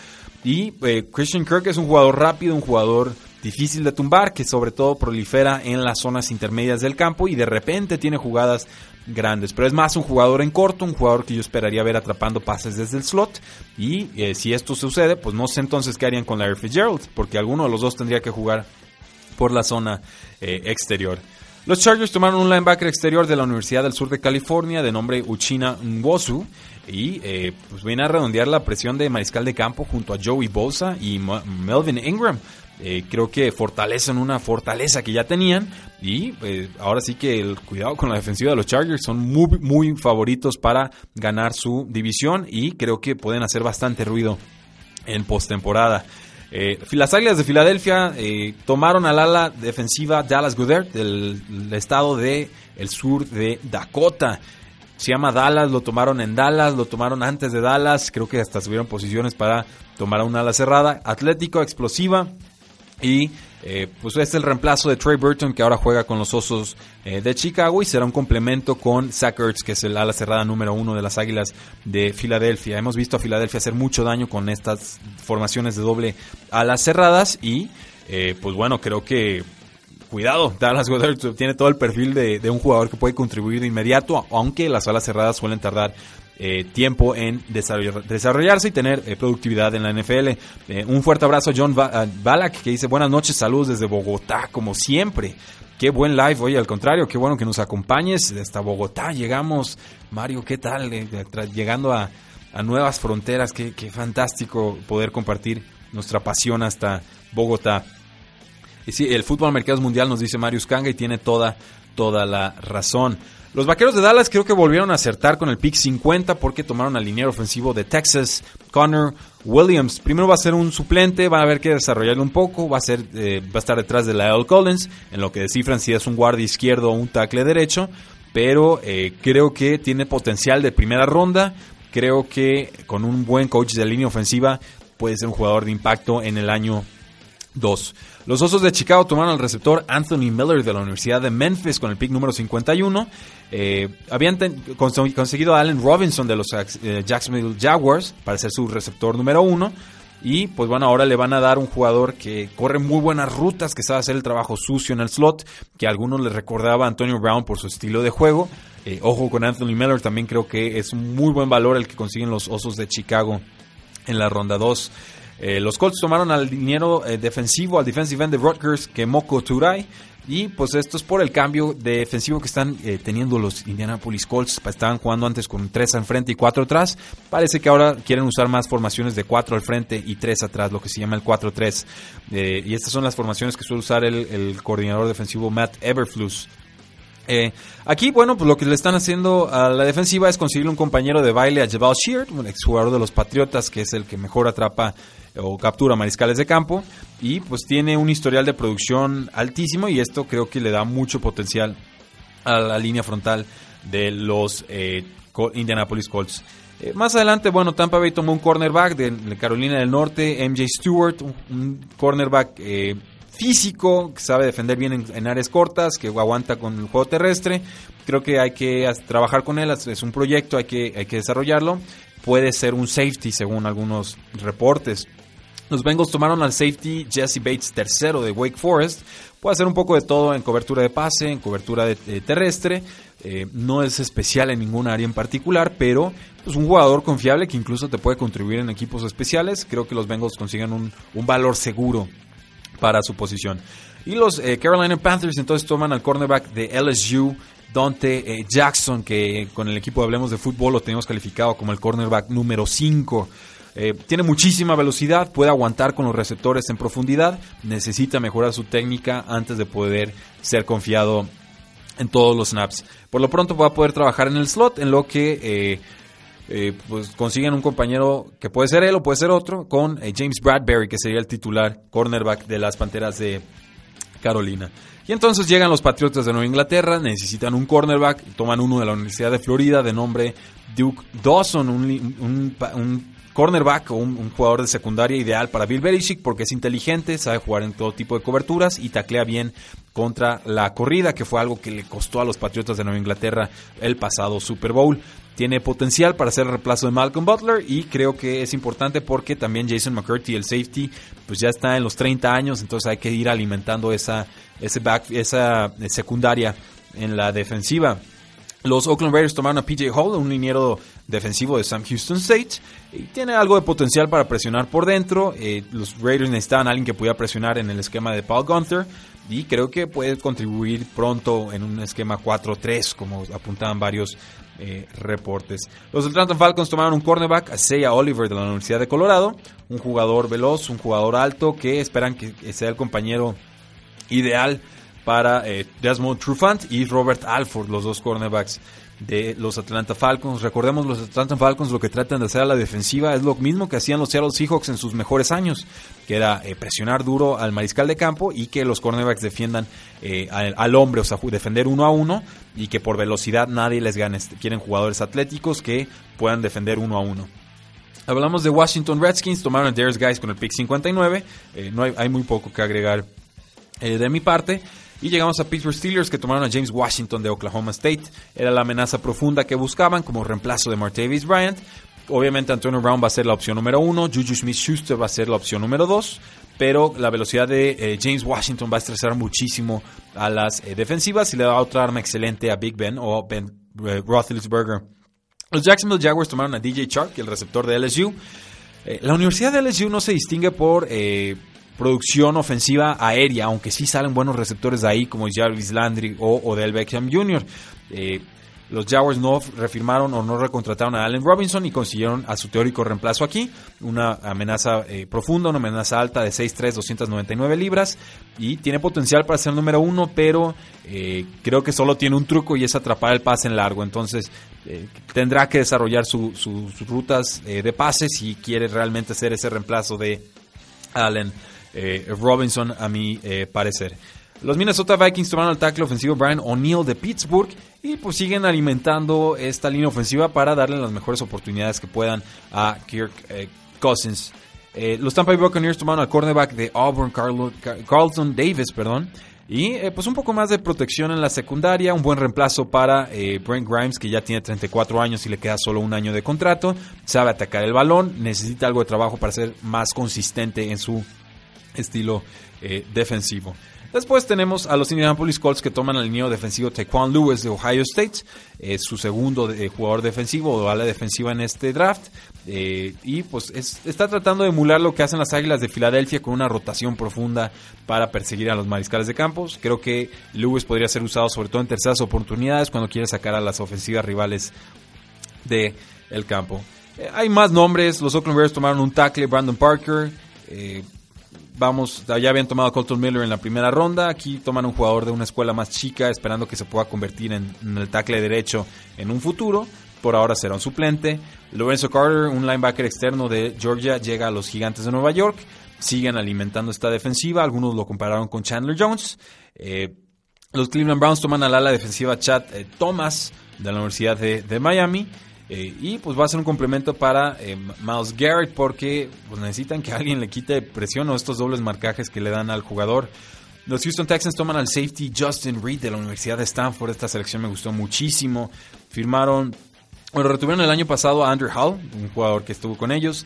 Y Christian Kirk es un jugador rápido, un jugador difícil de tumbar, que sobre todo prolifera en las zonas intermedias del campo y de repente tiene jugadas grandes. Pero es más un jugador en corto, un jugador que yo esperaría ver atrapando pases desde el slot. Y eh, si esto sucede, pues no sé entonces qué harían con Larry Fitzgerald, porque alguno de los dos tendría que jugar por la zona eh, exterior. Los Chargers tomaron un linebacker exterior de la Universidad del Sur de California de nombre Uchina Nwosu y eh, pues viene a redondear la presión de mariscal de campo junto a Joey Bosa y Melvin Ingram. Eh, creo que fortalecen una fortaleza que ya tenían y eh, ahora sí que el cuidado con la defensiva de los Chargers son muy, muy favoritos para ganar su división y creo que pueden hacer bastante ruido en postemporada. Eh, las Águilas de Filadelfia tomaron al ala defensiva Dallas Goodert del, estado de sur de Dakota. Se llama Dallas, lo tomaron en Dallas, lo tomaron antes de Dallas, creo que hasta subieron posiciones para tomar a una ala cerrada. Atlético, explosiva, y eh, pues es el reemplazo de Trey Burton que ahora juega con los Osos eh, de Chicago y será un complemento con Zach Ertz, que es el ala cerrada número uno de las Águilas de Filadelfia. Hemos visto a Filadelfia hacer mucho daño con estas formaciones de doble alas cerradas y eh, pues bueno, creo que cuidado, Dallas Goddard tiene todo el perfil de, de, un jugador que puede contribuir de inmediato, aunque las alas cerradas suelen tardar eh, tiempo en desarrollarse y tener eh, productividad en la NFL. Eh, un fuerte abrazo a John Balak que dice buenas noches, saludos desde Bogotá, como siempre. Qué buen live, oye, al contrario, qué bueno que nos acompañes hasta Bogotá. Llegamos, Mario, ¿qué tal? llegando a, nuevas fronteras, qué, fantástico poder compartir nuestra pasión hasta Bogotá. Y sí, el fútbol americano mundial, nos dice Marius Kanga, y tiene toda, toda la razón. Los vaqueros de Dallas creo que volvieron a acertar con el pick 50 porque tomaron al liniero ofensivo de Texas, Connor Williams. Primero va a ser un suplente, van a ver que desarrollarlo un poco, va a, ser, eh, va a estar detrás de Lyle Collins, en lo que descifran si es un guardia izquierdo o un tackle derecho, pero eh, creo que tiene potencial de primera ronda. Creo que con un buen coach de línea ofensiva puede ser un jugador de impacto en el año 2. Los Osos de Chicago tomaron al receptor Anthony Miller de la Universidad de Memphis con el pick número 51. Eh, habían conseguido a Allen Robinson de los eh, Jacksonville Jaguars para ser su receptor número 1. Y pues bueno, ahora le van a dar un jugador que corre muy buenas rutas, que sabe hacer el trabajo sucio en el slot, que a algunos les recordaba a Antonio Brown por su estilo de juego. Eh, ojo con Anthony Miller, también creo que es un muy buen valor el que consiguen los Osos de Chicago en la ronda 2. Eh, los Colts tomaron al dinero eh, defensivo, al defensive end de Rutgers, que Moko Turay. Y pues esto es por el cambio defensivo que están eh, teniendo los Indianapolis Colts. Estaban jugando antes con tres al frente y cuatro atrás. Parece que ahora quieren usar más formaciones de cuatro al frente y tres atrás, lo que se llama el 4-3. y estas son las formaciones que suele usar el, el coordinador defensivo Matt Everflus. Eh, aquí, bueno, pues lo que le están haciendo a la defensiva es conseguir un compañero de baile a Jabal Sheard, un exjugador de los Patriotas, que es el que mejor atrapa o captura mariscales de campo. Y pues tiene un historial de producción altísimo y esto creo que le da mucho potencial a la línea frontal de los eh, Indianapolis Colts. Eh, más adelante, bueno, Tampa Bay tomó un cornerback de, Carolina del Norte, MJ Stewart, un, cornerback físico, que sabe defender bien en, áreas cortas, que aguanta con el juego terrestre. Creo que hay que trabajar con él, es un proyecto, hay que, hay que desarrollarlo. Puede ser un safety según algunos reportes. Los Bengals tomaron al safety Jesse Bates tercero de Wake Forest. Puede hacer un poco de todo en cobertura de pase, en cobertura de, terrestre. Eh, no es especial en ninguna área en particular, pero es pues, un jugador confiable que incluso te puede contribuir en equipos especiales. Creo que los Bengals consiguen un valor seguro para su posición. Y los eh, Carolina Panthers entonces toman al cornerback de LSU, Dante eh, Jackson, que con el equipo Hablemos de Fútbol lo tenemos calificado como el cornerback número 5. Eh, tiene muchísima velocidad, puede aguantar con los receptores en profundidad, necesita mejorar su técnica antes de poder ser confiado en todos los snaps. Por lo pronto va a poder trabajar en el slot, en lo que eh, pues consiguen un compañero que puede ser él o puede ser otro, con eh, James Bradbury, que sería el titular cornerback de las Panteras de Carolina. Y entonces llegan los Patriotas de Nueva Inglaterra, necesitan un cornerback, toman uno de la Universidad de Florida de nombre Duke Dawson, un, cornerback o un, jugador de secundaria ideal para Bill Belichick porque es inteligente, sabe jugar en todo tipo de coberturas y taclea bien contra la corrida, que fue algo que le costó a los Patriotas de Nueva Inglaterra el pasado Super Bowl tiene potencial para ser el reemplazo de Malcolm Butler y creo que es importante porque también Jason McCurdy, el safety, pues ya está en los 30 años, entonces hay que ir alimentando esa, ese back, esa eh, secundaria en la defensiva. Los Oakland Raiders tomaron a PJ Hall, un liniero defensivo de Sam Houston State, y tiene algo de potencial para presionar por dentro. Eh, los Raiders necesitaban a alguien que pudiera presionar en el esquema de Paul Gunther, y creo que puede contribuir pronto en un esquema 4-3, como apuntaban varios eh, reportes. Los Atlanta Falcons tomaron un cornerback, a Oliver de la Universidad de Colorado, un jugador veloz, un jugador alto que esperan que sea el compañero ideal para eh, Desmond Trufant y Robert Alford, los dos cornerbacks de los Atlanta Falcons. Recordemos, los Atlanta Falcons lo que tratan de hacer a la defensiva es lo mismo que hacían los Seattle Seahawks en sus mejores años, que era eh, presionar duro al mariscal de campo y que los cornerbacks defiendan eh, al, hombre, o sea, defender uno a uno y que por velocidad nadie les gane. Quieren jugadores atléticos que puedan defender uno a uno. Hablamos de Washington Redskins, tomaron a Darius Guys con el pick 59. Eh, no hay, hay, muy poco que agregar de mi parte. Y llegamos a Pittsburgh Steelers que tomaron a James Washington de Oklahoma State. Era la amenaza profunda que buscaban como reemplazo de Martavis Bryant. Obviamente Antonio Brown va a ser la opción número uno, Juju Smith-Schuster va a ser la opción número dos, pero la velocidad de eh, James Washington va a estresar muchísimo a las eh, defensivas y le da otra arma excelente a Big Ben o Ben eh, Roethlisberger Los Jacksonville Jaguars tomaron a DJ Chark, el receptor de LSU. Eh, la Universidad de LSU no se distingue por producción ofensiva aérea, aunque sí salen buenos receptores de ahí, como Jarvis Landry o Odell Beckham Jr. Eh, los Jaguars no refirmaron o no recontrataron a Allen Robinson y consiguieron a su teórico reemplazo aquí. Una amenaza profunda, una amenaza alta de 6'3, 299 libras. Y tiene potencial para ser número uno, pero creo que solo tiene un truco y es atrapar el pase en largo. Entonces eh, tendrá que desarrollar sus rutas eh, de pase si quiere realmente ser ese reemplazo de Allen eh, Robinson, a mi parecer. Los Minnesota Vikings tomaron el tackle ofensivo Brian O'Neill de Pittsburgh y pues siguen alimentando esta línea ofensiva para darle las mejores oportunidades que puedan a Kirk Cousins. los Tampa Bay Buccaneers tomaron al cornerback de Auburn, Carlton Davis, perdón, y eh, pues un poco más de protección en la secundaria, un buen reemplazo para eh, Brent Grimes, que ya tiene 34 años y le queda solo un año de contrato. Sabe atacar el balón, necesita algo de trabajo para ser más consistente en su estilo eh, defensivo. Después tenemos a los Indianapolis Colts que toman al línea defensivo Taekwon Lewis de Ohio State, es su segundo jugador defensivo o ala defensiva en este draft. Eh, y pues está tratando de emular lo que hacen las Águilas de Filadelfia con una rotación profunda para perseguir a los mariscales de campos. Creo que Lewis podría ser usado sobre todo en terceras oportunidades cuando quiere sacar a las ofensivas rivales del el campo. Eh, hay más nombres, los Oakland Bears tomaron un tackle, Brandon Parker. Vamos, ya habían tomado a Colton Miller en la primera ronda. Aquí toman un jugador de una escuela más chica, esperando que se pueda convertir en, en el tackle derecho en un futuro por ahora será un suplente. Lorenzo Carter, un linebacker externo de Georgia, llega a los Gigantes de Nueva York. Siguen alimentando esta defensiva. Algunos lo compararon con Chandler Jones. Eh, los Cleveland Browns toman al ala defensiva Chad eh, Thomas de la Universidad de, Miami. Eh, y pues va a ser un complemento para Miles Garrett porque pues, necesitan que alguien le quite presión o estos dobles marcajes que le dan al jugador. Los Houston Texans toman al safety Justin Reed de la Universidad de Stanford. Esta selección me gustó muchísimo. Firmaron bueno, retuvieron el año pasado a Andrew Hall, un jugador que estuvo con ellos.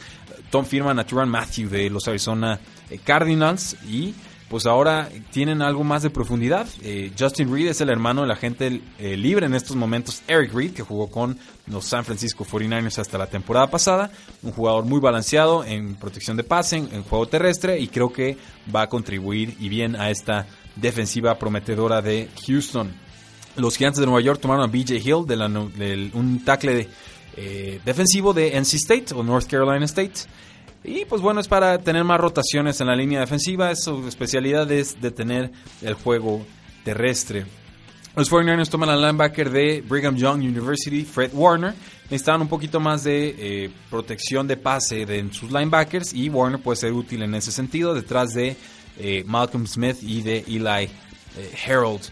Tom firman a Turan Matthew de los Arizona eh, Cardinals y pues ahora tienen algo más de profundidad. Eh, Justin Reed es el hermano del agente eh, libre en estos momentos, Eric Reed, que jugó con los San Francisco 49ers hasta la temporada pasada. Un jugador muy balanceado en protección de pase, en, juego terrestre y creo que va a contribuir y bien a esta defensiva prometedora de Houston. Los Gigantes de Nueva York tomaron a BJ Hill, de, un tackle eh, defensivo de NC State o North Carolina State. Y pues bueno, es para tener más rotaciones en la línea defensiva. Su especialidad es detener el juego terrestre. Los 49ers toman al linebacker de Brigham Young University, Fred Warner. Necesitaban un poquito más de eh, protección de pase de sus linebackers y Warner puede ser útil en ese sentido detrás de eh, Malcolm Smith y de Eli Harold.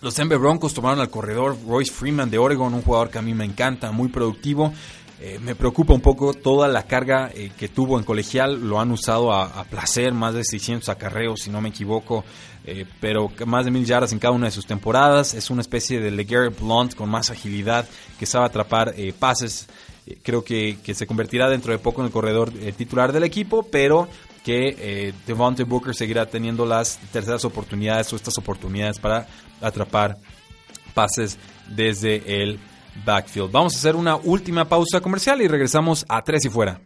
Los Denver Broncos tomaron al corredor Royce Freeman de Oregon, un jugador que a mí me encanta, muy productivo. Eh, me preocupa un poco toda la carga eh, que tuvo en colegial, lo han usado a, placer, más de 600 acarreos si no me equivoco, eh, pero más de mil yardas en cada una de sus temporadas. Es una especie de LeGarrette Blunt con más agilidad que sabe atrapar pases. creo que, que, se convertirá dentro de poco en el corredor titular del equipo, pero que Devontae Booker seguirá teniendo las terceras oportunidades o estas oportunidades para atrapar pases desde el backfield. Vamos a hacer una última pausa comercial y regresamos a tres y fuera.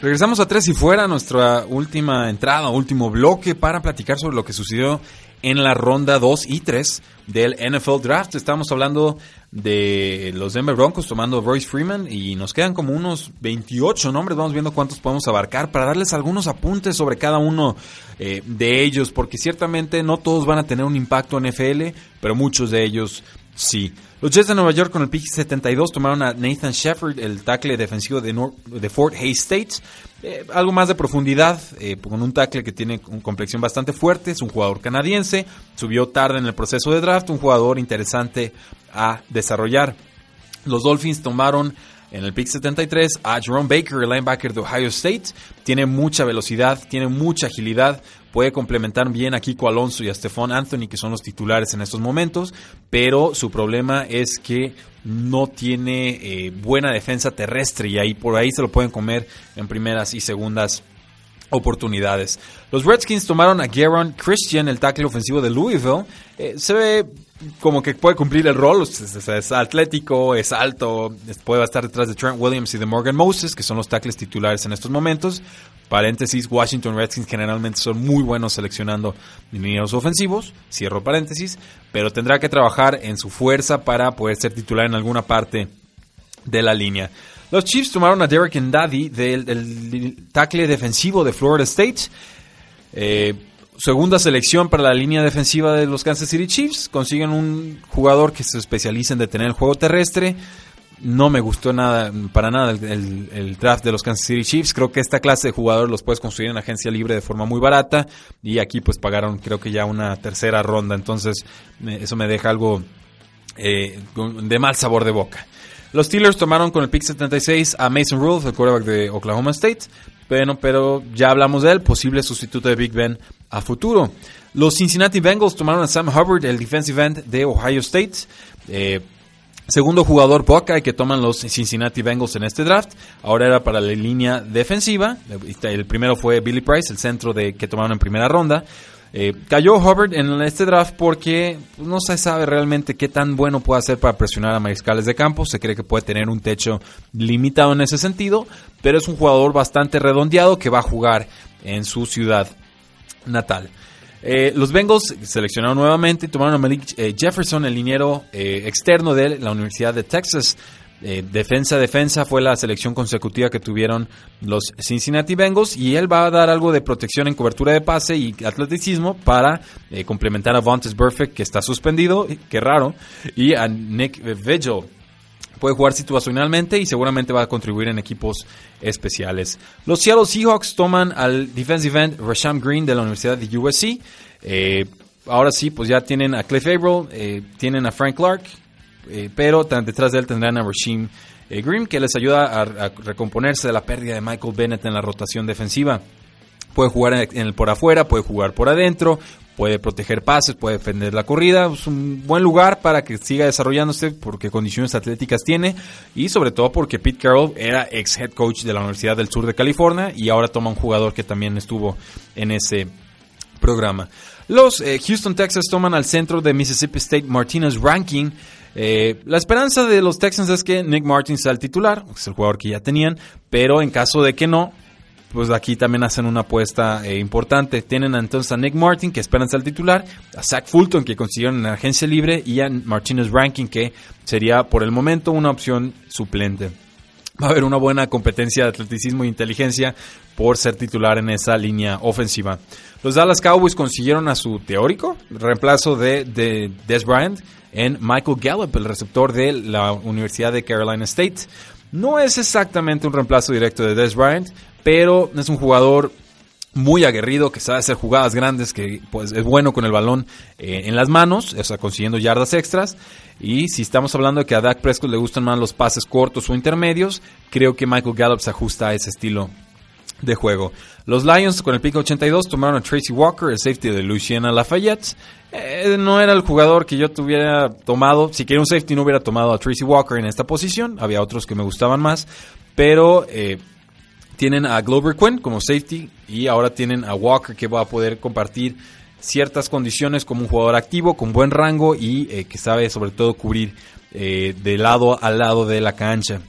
Regresamos a Tres y Fuera, nuestra última entrada, último bloque para platicar sobre lo que sucedió en la ronda 2 y 3 del NFL Draft. Estamos hablando de los Denver Broncos tomando Royce Freeman y nos quedan como unos 28 nombres. Vamos viendo cuántos podemos abarcar para darles algunos apuntes sobre cada uno eh, de ellos, porque ciertamente no todos van a tener un impacto en NFL, pero muchos de ellos sí. Los Jets de Nueva York con el pick 72 tomaron a Nathan Shepard, el tackle defensivo de, de Fort Hays State. Eh, algo más de profundidad, eh, con un tackle que tiene una complexión bastante fuerte, es un jugador canadiense, subió tarde en el proceso de draft, un jugador interesante a desarrollar. Los Dolphins tomaron en el pick 73 a Jerome Baker, el linebacker de Ohio State. Tiene mucha velocidad, tiene mucha agilidad, puede complementar bien a Kiko Alonso y a Stephon Anthony, que son los titulares en estos momentos, pero su problema es que no tiene eh, buena defensa terrestre y ahí por ahí se lo pueden comer en primeras y segundas oportunidades. Los Redskins tomaron a Garon Christian, el tackle ofensivo de Louisville. Eh, se ve como que puede cumplir el rol, es, atlético, es alto, puede estar detrás de Trent Williams y de Morgan Moses, que son los tackles titulares en estos momentos. Paréntesis, Washington Redskins generalmente son muy buenos seleccionando linieros ofensivos, cierro paréntesis, pero tendrá que trabajar en su fuerza para poder ser titular en alguna parte de la línea. Los Chiefs tomaron a Derek Ndadi del, tackle defensivo de Florida State. Eh, segunda selección para la línea defensiva de los Kansas City Chiefs. Consiguen un jugador que se especializa en detener el juego terrestre. No me gustó nada, para nada el, draft de los Kansas City Chiefs. Creo que esta clase de jugadores los puedes construir en agencia libre de forma muy barata. Y aquí pues pagaron creo que ya una tercera ronda. Entonces eso me deja algo eh, de mal sabor de boca. Los Steelers tomaron con el pick 76 a Mason Rudolph, el quarterback de Oklahoma State. Pero, pero ya hablamos de él, posible sustituto de Big Ben a futuro. Los Cincinnati Bengals tomaron a Sam Hubbard, el defensive end de Ohio State. Eh, segundo jugador Buckeye que toman los Cincinnati Bengals en este draft. Ahora era para la línea defensiva. El primero fue Billy Price, el centro de, que tomaron en primera ronda. Eh, cayó Hubbard en este draft porque pues, no se sabe realmente qué tan bueno puede hacer para presionar a mariscales de campo. Se cree que puede tener un techo limitado en ese sentido, pero es un jugador bastante redondeado que va a jugar en su ciudad natal. Eh, los Bengals seleccionaron nuevamente y tomaron a Malik eh, Jefferson, el liniero externo de la Universidad de Texas. Eh, defensa defensa fue la selección consecutiva que tuvieron los Cincinnati Bengals y él va a dar algo de protección en cobertura de pase y atleticismo para eh, complementar a Vontaze Perfect que está suspendido, qué raro, y a Nick Vigil. Puede jugar situacionalmente y seguramente va a contribuir en equipos especiales. Los Seattle Seahawks toman al defensive end Rasham Green de la Universidad de USC. Eh, ahora sí, pues ya tienen a Cliff Averill, tienen a Frank Clark, eh, pero detrás de él tendrán a Rasheem eh, Green, que les ayuda a, recomponerse de la pérdida de Michael Bennett en la rotación defensiva. Puede jugar en el, por afuera, puede jugar por adentro, puede proteger pases, puede defender la corrida. Es un buen lugar para que siga desarrollándose porque condiciones atléticas tiene y sobre todo porque Pete Carroll era ex head coach de la Universidad del Sur de California y ahora toma un jugador que también estuvo en ese programa. Los eh, Houston Texas toman al centro de Mississippi State Martinez Ranking eh, la esperanza de los Texans es que Nick Martin sea el titular, es el jugador que ya tenían, pero en caso de que no, pues aquí también hacen una apuesta eh, importante. Tienen entonces a Nick Martin, que esperan ser titular, a Zach Fulton, que consiguieron en la agencia libre, y a Martinez Ranking, que sería por el momento una opción suplente. Va a haber una buena competencia de atleticismo e inteligencia por ser titular en esa línea ofensiva. Los Dallas Cowboys consiguieron a su teórico, reemplazo de, de Des Bryant, en Michael Gallup, el receptor de la Universidad de Carolina State. No es exactamente un reemplazo directo de Des Bryant, pero es un jugador muy aguerrido, que sabe hacer jugadas grandes, que pues es bueno con el balón eh, en las manos, o sea, consiguiendo yardas extras. Y si estamos hablando de que a Dak Prescott le gustan más los pases cortos o intermedios, creo que Michael Gallup se ajusta a ese estilo de juego. Los Lions con el pico 82 tomaron a Tracy Walker, el safety de Louisiana Lafayette. Eh, no era el jugador que yo tuviera tomado. Si quería un safety no hubiera tomado a Tracy Walker en esta posición. Había otros que me gustaban más. Pero eh, tienen a Glover Quinn como safety y ahora tienen a Walker que va a poder compartir ciertas condiciones como un jugador activo, con buen rango y eh, que sabe sobre todo cubrir de lado a lado de la cancha.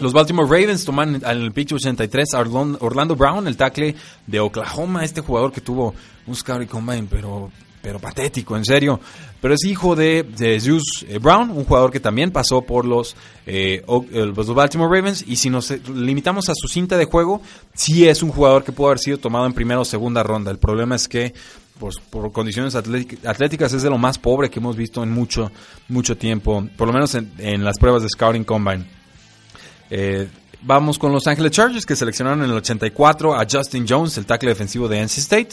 Los Baltimore Ravens toman en el pitch 83 a Orlando Brown, el tackle de Oklahoma, este jugador que tuvo un scouting combine, pero, pero patético, en serio. Pero es hijo de, Zeus eh, Brown, un jugador que también pasó por los, eh, los Baltimore Ravens. Y si nos limitamos a su cinta de juego, sí es un jugador que pudo haber sido tomado en primera o segunda ronda. El problema es que pues, por condiciones atléticas es de lo más pobre que hemos visto en mucho, mucho tiempo, por lo menos en, en las pruebas de Scouting Combine. Eh, vamos con Los Angeles Chargers que seleccionaron en el 84 a Justin Jones, el tackle defensivo de NC State.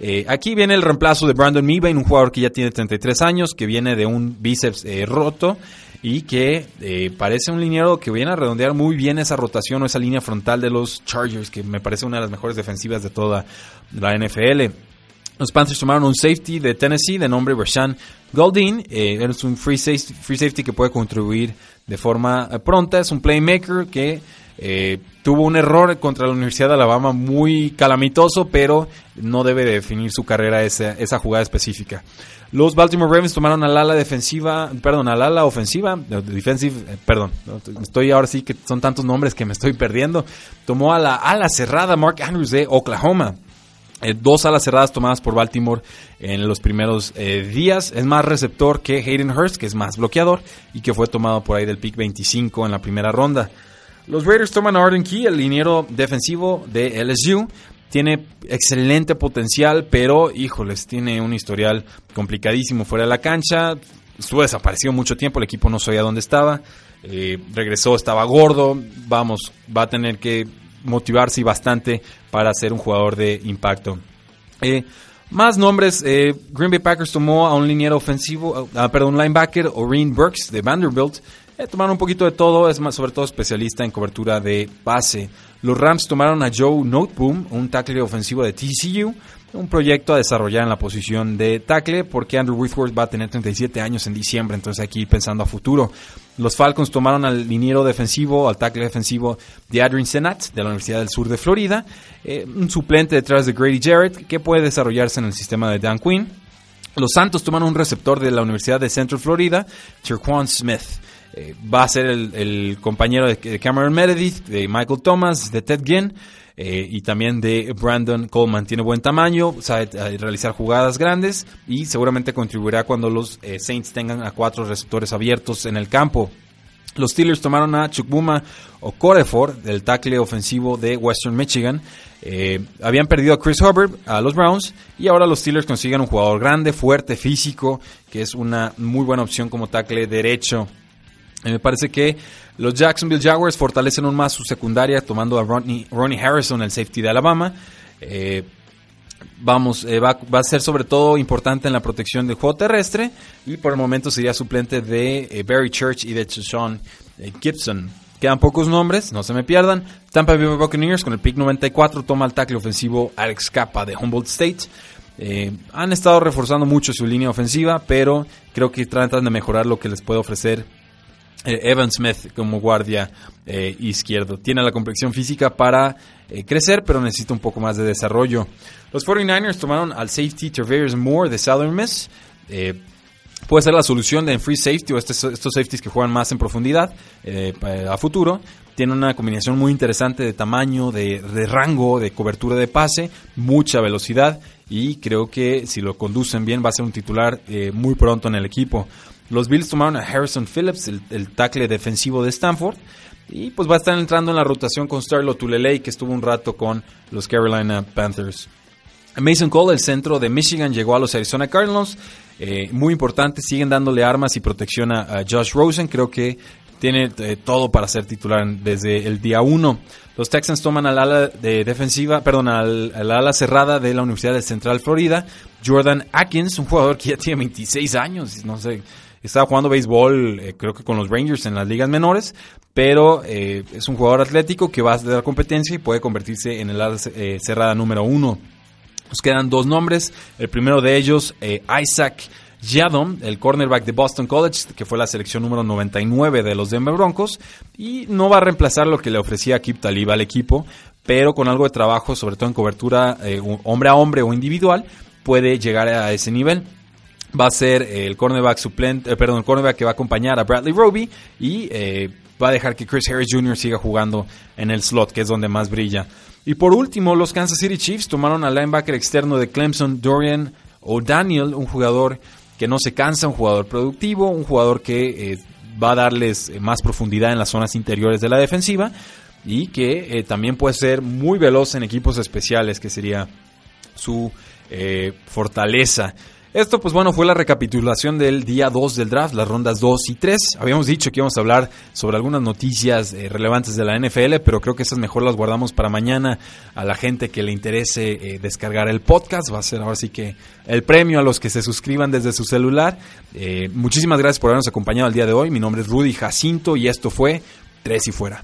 Eh, aquí viene el reemplazo de Brandon Meebane, un jugador que ya tiene 33 años, que viene de un bíceps eh, roto y que eh, parece un liniero que viene a redondear muy bien esa rotación o esa línea frontal de los Chargers, que me parece una de las mejores defensivas de toda la NFL. Los Panthers tomaron un safety de Tennessee de nombre Rashan Goldin. Es un free safety, free safety que puede contribuir de forma pronta. Es un playmaker que eh, tuvo un error contra la Universidad de Alabama muy calamitoso, pero no debe definir su carrera esa, esa jugada específica. Los Baltimore Ravens tomaron al ala defensiva, perdón, al ala ofensiva, defensive, eh, perdón, estoy ahora sí que son tantos nombres que me estoy perdiendo. Tomó a la ala cerrada Mark Andrews de Oklahoma. Eh, dos alas cerradas tomadas por Baltimore en los primeros eh, días. Es más receptor que Hayden Hurst, que es más bloqueador y que fue tomado por ahí del pick 25 en la primera ronda. Los Raiders toman a Arden Key, el liniero defensivo de LSU. Tiene excelente potencial, pero híjoles, tiene un historial complicadísimo fuera de la cancha. Estuvo desaparecido mucho tiempo, el equipo no sabía dónde estaba. Eh, regresó, estaba gordo. Vamos, va a tener que motivarse bastante para ser un jugador de impacto. Eh, más nombres, eh, Green Bay Packers tomó a un liniero ofensivo, uh, perdón, linebacker, Oreen Burks de Vanderbilt. Eh, tomaron un poquito de todo, es más, sobre todo especialista en cobertura de pase. Los Rams tomaron a Joe Noteboom, un tackle ofensivo de TCU, un proyecto a desarrollar en la posición de tackle, porque Andrew Whitworth va a tener 37 años en diciembre, entonces aquí pensando a futuro. Los Falcons tomaron al liniero defensivo, al tackle defensivo de Adrian Senat, de la Universidad del Sur de Florida, eh, un suplente detrás de Grady Jarrett, que puede desarrollarse en el sistema de Dan Quinn. Los Santos tomaron un receptor de la Universidad de Central Florida, Cherquan Smith. Eh, va a ser el, compañero de, Cameron Meredith, de Michael Thomas, de Ted Ginn. Eh, y también de Brandon Coleman. Tiene buen tamaño, sabe realizar jugadas grandes y seguramente contribuirá cuando los Saints tengan a cuatro receptores abiertos en el campo. Los Steelers tomaron a Chukbuma Okorefor, del tackle ofensivo de Western Michigan. Eh, habían perdido a Chris Hubbard, a los Browns, y ahora los Steelers consiguen un jugador grande, fuerte, físico, que es una muy buena opción como tackle derecho. Me parece que los Jacksonville Jaguars fortalecen aún más su secundaria tomando a Ronnie, Harrison, el safety de Alabama. Eh, vamos, eh, va, a ser sobre todo importante en la protección del juego terrestre y por el momento sería suplente de eh, Barry Church y de Sean Gibson. Quedan pocos nombres, no se me pierdan. Tampa Bay Buccaneers con el pick 94 toma el tackle ofensivo Alex Capa de Humboldt State. han estado reforzando mucho su línea ofensiva, pero creo que tratan de mejorar lo que les puede ofrecer Evan Smith como guardia izquierdo. Tiene la complexión física para crecer, pero necesita un poco más de desarrollo. Los 49ers tomaron al safety Travis Moore de Southern. Eh, puede ser la solución de free safety o estos, estos safeties que juegan más en profundidad eh, a futuro. Tiene una combinación muy interesante de tamaño, de, rango, de cobertura de pase, mucha velocidad y creo que si lo conducen bien va a ser un titular eh, muy pronto en el equipo. Los Bills tomaron a Harrison Phillips, el, el tackle defensivo de Stanford. Y pues va a estar entrando en la rotación con Starlo Tulele, que estuvo un rato con los Carolina Panthers. Mason Cole, el centro de Michigan, llegó a los Arizona Cardinals. Eh, muy importante, siguen dándole armas y protección a, Josh Rosen. Creo que tiene eh, todo para ser titular desde el día 1. Los Texans toman al ala de defensiva, perdón, al, ala cerrada de la Universidad de Central Florida, Jordan Atkins, un jugador que ya tiene 26 años, no sé, estaba jugando béisbol, eh, creo que con los Rangers en las ligas menores, pero es un jugador atlético que va a dar competencia y puede convertirse en el ala cerrada número 1. Nos quedan dos nombres. El primero de ellos, eh, Isaac Yadom, el cornerback de Boston College, que fue la selección número 99 de los Denver Broncos. Y no va a reemplazar lo que le ofrecía Kip Talib al equipo, pero con algo de trabajo, sobre todo en cobertura eh, hombre a hombre o individual, puede llegar a ese nivel va a ser el cornerback suplente, eh, perdón, cornerback que va a acompañar a Bradley Roby y va a dejar que Chris Harris Jr. siga jugando en el slot, que es donde más brilla. Y por último, los Kansas City Chiefs tomaron al linebacker externo de Clemson, Dorian O'Daniel, un jugador que no se cansa, un jugador productivo, un jugador que eh, va a darles eh, más profundidad en las zonas interiores de la defensiva y que eh, también puede ser muy veloz en equipos especiales, que sería su fortaleza. Esto, pues bueno, fue la recapitulación del día 2 del draft, las rondas 2 y 3. Habíamos dicho que íbamos a hablar sobre algunas noticias eh, relevantes de la NFL, pero creo que esas mejor las guardamos para mañana a la gente que le interese eh, descargar el podcast. Va a ser ahora sí que el premio a los que se suscriban desde su celular. Eh, muchísimas gracias por habernos acompañado el día de hoy. Mi nombre es Rudy Jacinto y esto fue Tres y Fuera.